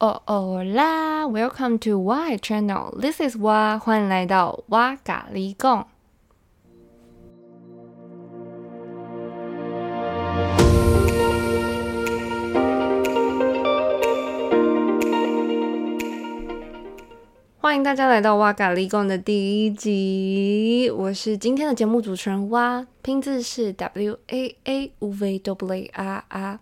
哦哦啦，Welcome to Y Channel，This is 哇，欢迎来到哇咖喱贡。欢迎大家来到哇咖喱贡的第一集，我是今天的节目主持人哇，拼字是 W A A U V W R R。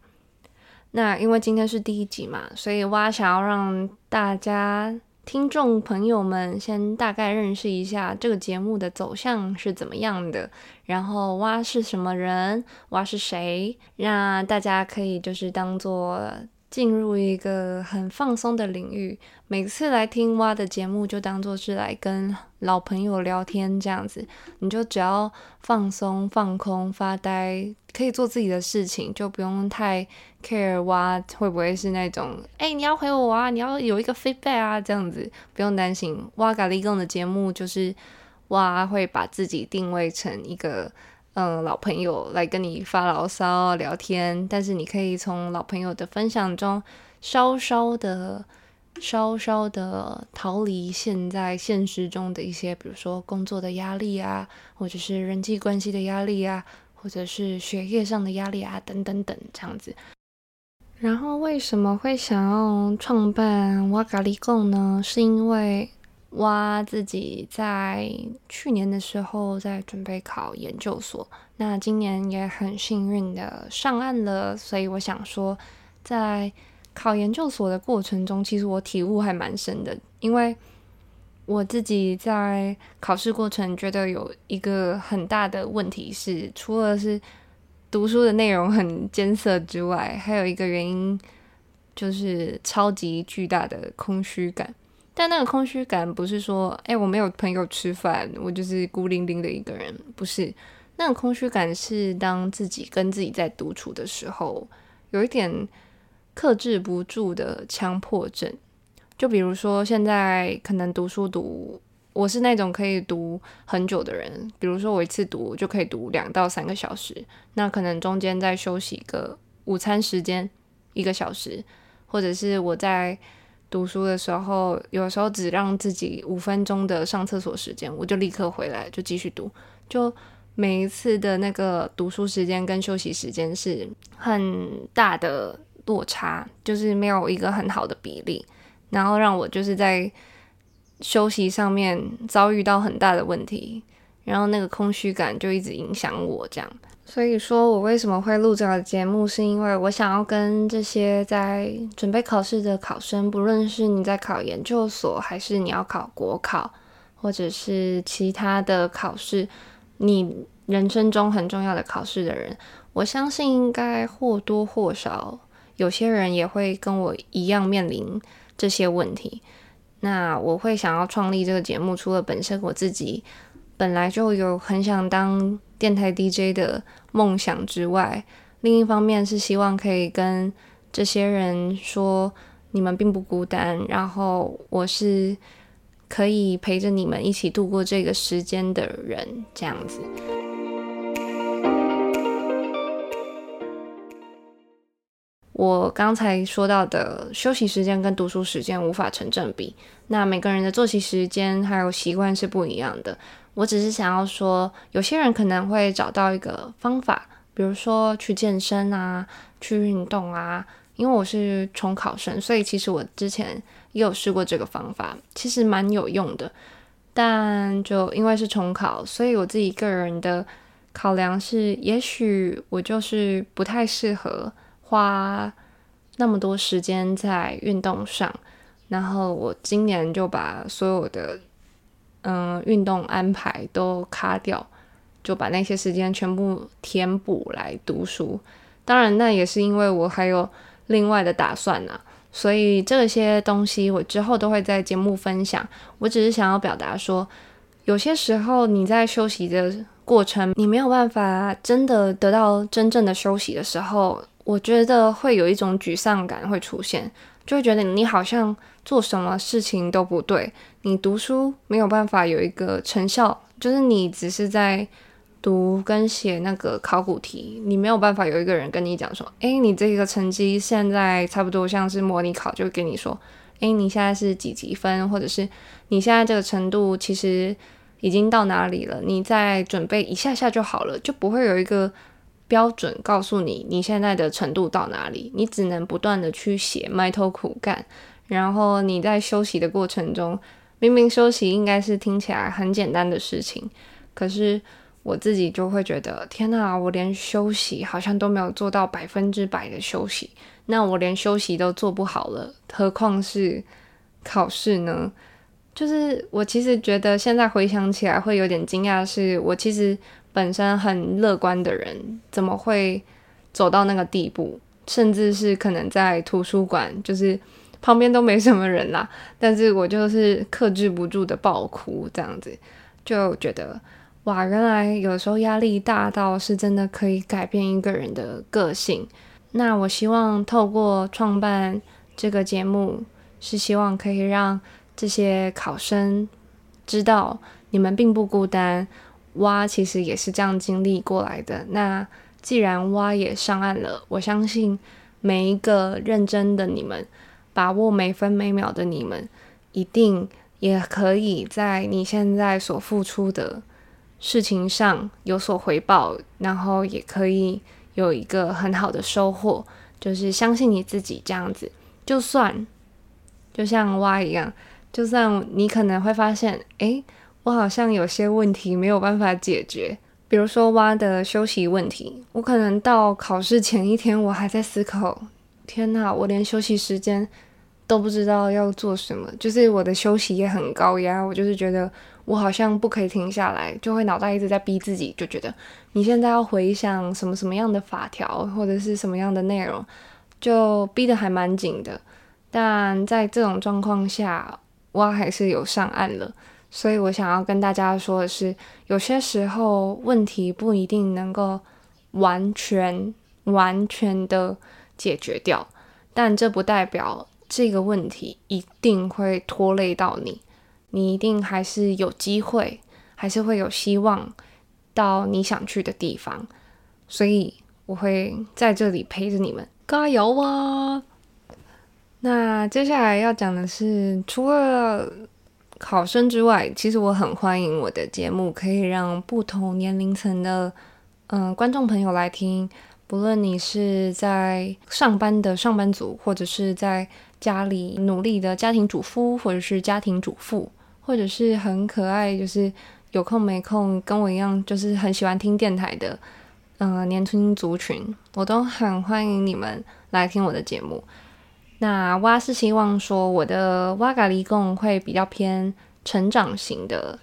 那因为今天是第一集嘛，所以哇想要让大家听众朋友们先大概认识一下这个节目的走向是怎么样的，然后哇是什么人，哇是谁，让大家可以就是当做。进入一个很放松的领域，每次来听蛙的节目就当做是来跟老朋友聊天这样子，你就只要放松、放空、发呆，可以做自己的事情，就不用太 care 哇会不会是那种，哎，你要回我啊，你要有一个 feedback 啊，这样子不用担心。哇咖喱贡的节目就是哇会把自己定位成一个。嗯，老朋友来跟你发牢骚聊天，但是你可以从老朋友的分享中稍稍的、稍稍的逃离现在现实中的一些，比如说工作的压力啊，或者是人际关系的压力啊，或者是学业上的压力啊，等等等这样子。然后为什么会想要创办瓦咖喱贡呢？是因为。哇，自己在去年的时候在准备考研究所，那今年也很幸运的上岸了。所以我想说，在考研究所的过程中，其实我体悟还蛮深的，因为我自己在考试过程觉得有一个很大的问题是，除了是读书的内容很艰涩之外，还有一个原因就是超级巨大的空虚感。但那个空虚感不是说，哎，我没有朋友吃饭，我就是孤零零的一个人，不是。那个空虚感是当自己跟自己在独处的时候，有一点克制不住的强迫症。就比如说，现在可能读书读，我是那种可以读很久的人。比如说，我一次读就可以读两到三个小时，那可能中间再休息一个午餐时间一个小时，或者是我在。读书的时候，有时候只让自己五分钟的上厕所时间，我就立刻回来就继续读。就每一次的那个读书时间跟休息时间是很大的落差，就是没有一个很好的比例，然后让我就是在休息上面遭遇到很大的问题，然后那个空虚感就一直影响我这样。所以说我为什么会录这个节目，是因为我想要跟这些在准备考试的考生，不论是你在考研究所，还是你要考国考，或者是其他的考试，你人生中很重要的考试的人，我相信应该或多或少有些人也会跟我一样面临这些问题。那我会想要创立这个节目，除了本身我自己本来就有很想当。电台 DJ 的梦想之外，另一方面是希望可以跟这些人说，你们并不孤单，然后我是可以陪着你们一起度过这个时间的人，这样子。我刚才说到的休息时间跟读书时间无法成正比，那每个人的作息时间还有习惯是不一样的。我只是想要说，有些人可能会找到一个方法，比如说去健身啊，去运动啊。因为我是重考生，所以其实我之前也有试过这个方法，其实蛮有用的。但就因为是重考，所以我自己个人的考量是，也许我就是不太适合花那么多时间在运动上。然后我今年就把所有的。嗯，运动安排都卡掉，就把那些时间全部填补来读书。当然，那也是因为我还有另外的打算呢。所以这些东西我之后都会在节目分享。我只是想要表达说，有些时候你在休息的过程，你没有办法真的得到真正的休息的时候，我觉得会有一种沮丧感会出现。就会觉得你好像做什么事情都不对，你读书没有办法有一个成效，就是你只是在读跟写那个考古题，你没有办法有一个人跟你讲说，诶，你这个成绩现在差不多像是模拟考，就跟你说，诶，你现在是几级分，或者是你现在这个程度其实已经到哪里了，你再准备一下下就好了，就不会有一个标准告诉你你现在的程度到哪里，你只能不断的去写，埋头苦干，然后你在休息的过程中，明明休息应该是听起来很简单的事情，可是。我自己就会觉得，天哪！我连休息好像都没有做到百分之百的休息，那我连休息都做不好了，何况是考试呢？就是我其实觉得现在回想起来会有点惊讶，是我其实本身很乐观的人，怎么会走到那个地步？甚至是可能在图书馆，就是旁边都没什么人啦，但是我就是克制不住的爆哭，这样子就觉得。哇，原来有时候压力大到是真的可以改变一个人的个性。那我希望透过创办这个节目，是希望可以让这些考生知道，你们并不孤单。蛙其实也是这样经历过来的。那既然蛙也上岸了，我相信每一个认真的你们，把握每分每秒的你们，一定也可以在你现在所付出的。事情上有所回报，然后也可以有一个很好的收获，就是相信你自己这样子。就算就像蛙一样，就算你可能会发现，诶，我好像有些问题没有办法解决，比如说蛙的休息问题，我可能到考试前一天，我还在思考，天哪，我连休息时间都不知道要做什么，就是我的休息也很高压，我就是觉得。我好像不可以停下来，就会脑袋一直在逼自己，就觉得你现在要回想什么什么样的法条或者是什么样的内容，就逼得还蛮紧的。但在这种状况下，我还是有上岸了。所以我想要跟大家说的是，有些时候问题不一定能够完全完全的解决掉，但这不代表这个问题一定会拖累到你。你一定还是有机会，还是会有希望到你想去的地方，所以我会在这里陪着你们，加油啊！那接下来要讲的是，除了考生之外，其实我很欢迎我的节目可以让不同年龄层的嗯观众朋友来听，不论你是在上班的上班族，或者是在家里努力的家庭主妇，或者是家庭主妇。或者是很可爱，就是有空没空跟我一样，就是很喜欢听电台的，嗯，年轻族群，我都很欢迎你们来听我的节目。那蛙是希望说我的蛙嘎利贡会比较偏成长型的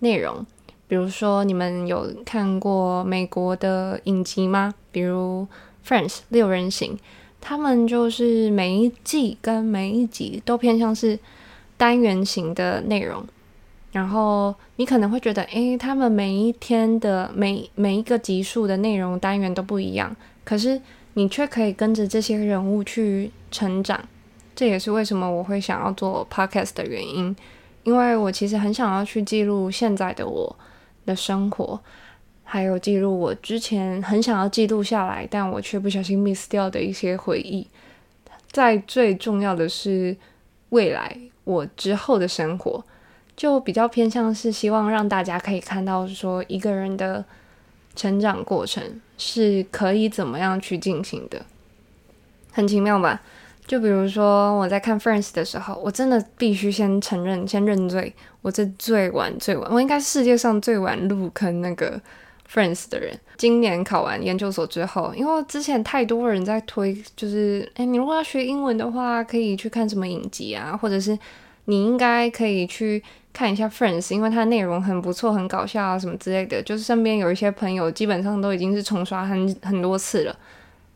内容，比如说你们有看过美国的影集吗？比如《Friends》六人行，他们就是每一季跟每一集都偏向是。单元型的内容，然后你可能会觉得，诶，他们每一天的每每一个集数的内容单元都不一样，可是你却可以跟着这些人物去成长。这也是为什么我会想要做 podcast 的原因，因为我其实很想要去记录现在的我的生活，还有记录我之前很想要记录下来，但我却不小心 miss 掉的一些回忆。在最重要的是未来。我之后的生活就比较偏向是希望让大家可以看到，说一个人的成长过程是可以怎么样去进行的，很奇妙吧？就比如说我在看《Friends》的时候，我真的必须先承认、先认罪，我是最晚、最晚，我应该世界上最晚入坑那个。Friends 的人，今年考完研究所之后，因为之前太多人在推，就是哎，你如果要学英文的话，可以去看什么影集啊，或者是你应该可以去看一下 Friends，因为它内容很不错，很搞笑啊什么之类的。就是身边有一些朋友，基本上都已经是重刷很很多次了，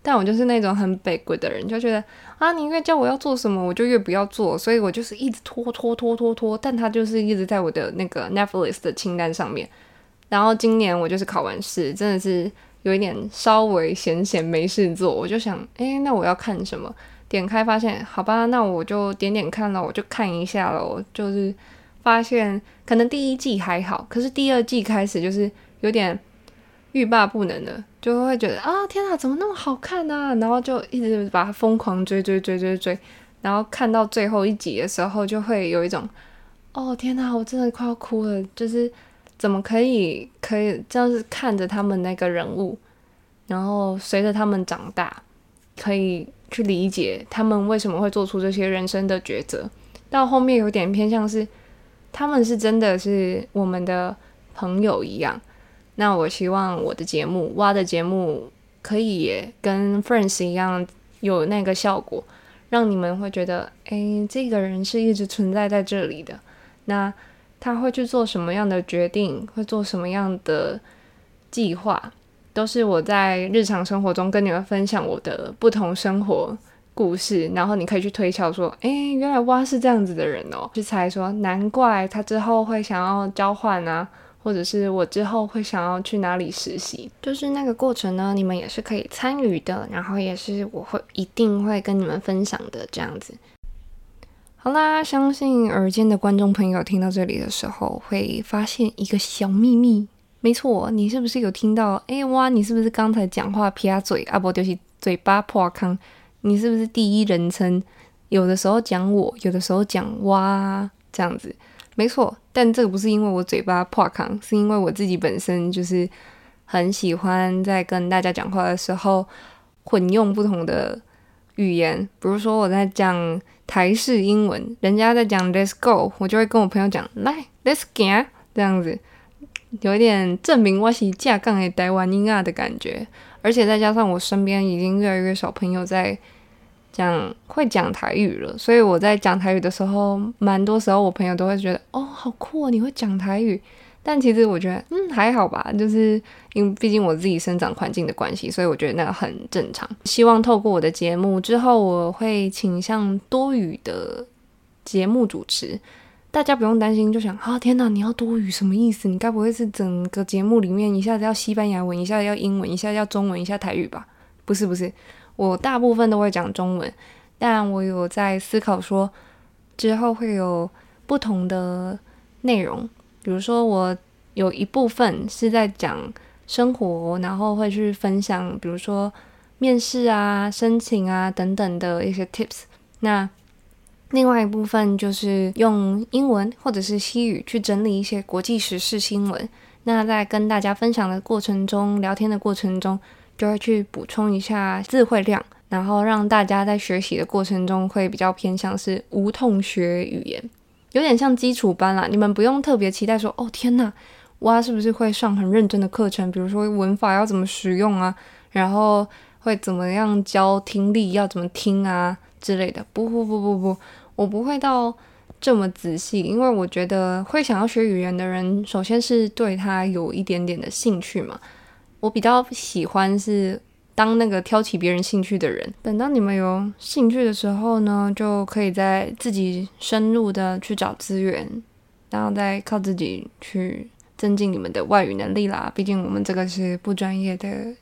但我就是那种很北鬼的人，就觉得啊，你越叫我要做什么，我就越不要做，所以我就是一直拖拖拖拖拖，但它就是一直在我的那个 Netflix 的清单上面。然后今年我就是考完试，真的是有一点稍微闲闲没事做，我就想，哎，那我要看什么？点开发现，好吧，那我就点点看了，我就看一下了。我就是发现，可能第一季还好，可是第二季开始就是有点欲罢不能的，就会觉得啊天哪，怎么那么好看啊？然后就一直把它疯狂追追追追追，然后看到最后一集的时候，就会有一种哦天哪，我真的快要哭了，就是怎么可以可以这样子看着他们那个人物，然后随着他们长大，可以去理解他们为什么会做出这些人生的抉择。到后面有点偏向是，他们是真的是我们的朋友一样。那我希望我的节目挖的节目可以也跟 Friends 一样有那个效果，让你们会觉得，诶，这个人是一直存在在这里的。那他会去做什么样的决定，会做什么样的计划，都是我在日常生活中跟你们分享我的不同生活。故事，然后你可以去推敲说，哎，原来蛙是这样子的人哦，去猜说，难怪他之后会想要交换啊，或者是我之后会想要去哪里实习，就是那个过程呢，你们也是可以参与的，然后也是我会一定会跟你们分享的这样子。好啦，相信耳尖的观众朋友听到这里的时候会发现一个小秘密，没错，你是不是有听到？哎哇，你是不是刚才讲话撇嘴啊？不就是嘴巴破坑？你是不是第一人称？有的时候讲我，有的时候讲哇，这样子，没错。但这个不是因为我嘴巴破康，是因为我自己本身就是很喜欢在跟大家讲话的时候混用不同的语言。比如说我在讲台式英文，人家在讲 Let's go，我就会跟我朋友讲来 Let's go，这样子，有一点证明我是架杠的台湾音啊的感觉。而且再加上我身边已经越来越少朋友在。讲会讲台语了，所以我在讲台语的时候，蛮多时候我朋友都会觉得哦，好酷，你会讲台语。但其实我觉得，嗯，还好吧，就是因为毕竟我自己生长环境的关系，所以我觉得那个很正常。希望透过我的节目之后，我会倾向多语的节目主持，大家不用担心。就想啊，天哪，你要多语什么意思？你该不会是整个节目里面一下子要西班牙文，一下子要英文，一下子要中文，一下台语吧？不是，不是。我大部分都会讲中文，但我有在思考说，之后会有不同的内容，比如说我有一部分是在讲生活，然后会去分享，比如说面试啊、申请啊等等的一些 tips。那另外一部分就是用英文或者是西语去整理一些国际时事新闻。那在跟大家分享的过程中，聊天的过程中。就会去补充一下词汇量，然后让大家在学习的过程中会比较偏向是无痛学语言，有点像基础班啦。你们不用特别期待说，哦天呐，哇是不是会上很认真的课程？比如说文法要怎么使用啊，然后会怎么样教听力要怎么听啊之类的。不不不不不，我不会到这么仔细，因为我觉得会想要学语言的人，首先是对他有一点点的兴趣嘛。我比较喜欢是当那个挑起别人兴趣的人。等到你们有兴趣的时候呢，就可以在自己深入的去找资源，然后再靠自己去增进你们的外语能力啦。毕竟我们这个是不专业的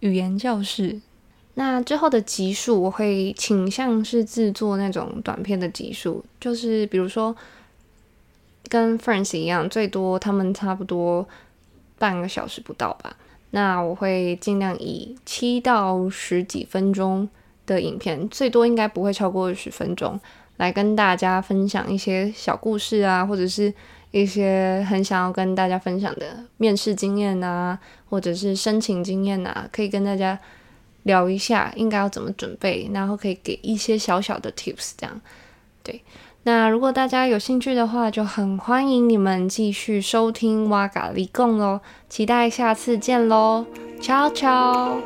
语言教室。那之后的集数，我会倾向是制作那种短片的集数，就是比如说跟 Friends 一样，最多他们差不多半个小时不到吧。那我会尽量以七到十几分钟的影片，最多应该不会超过二十分钟，来跟大家分享一些小故事啊，或者是一些很想要跟大家分享的面试经验啊，或者是申请经验啊，可以跟大家聊一下应该要怎么准备，然后可以给一些小小的 tips，这样对。那如果大家有兴趣的话，就很欢迎你们继续收听哇嘎利贡喽，期待下次见喽，悄悄。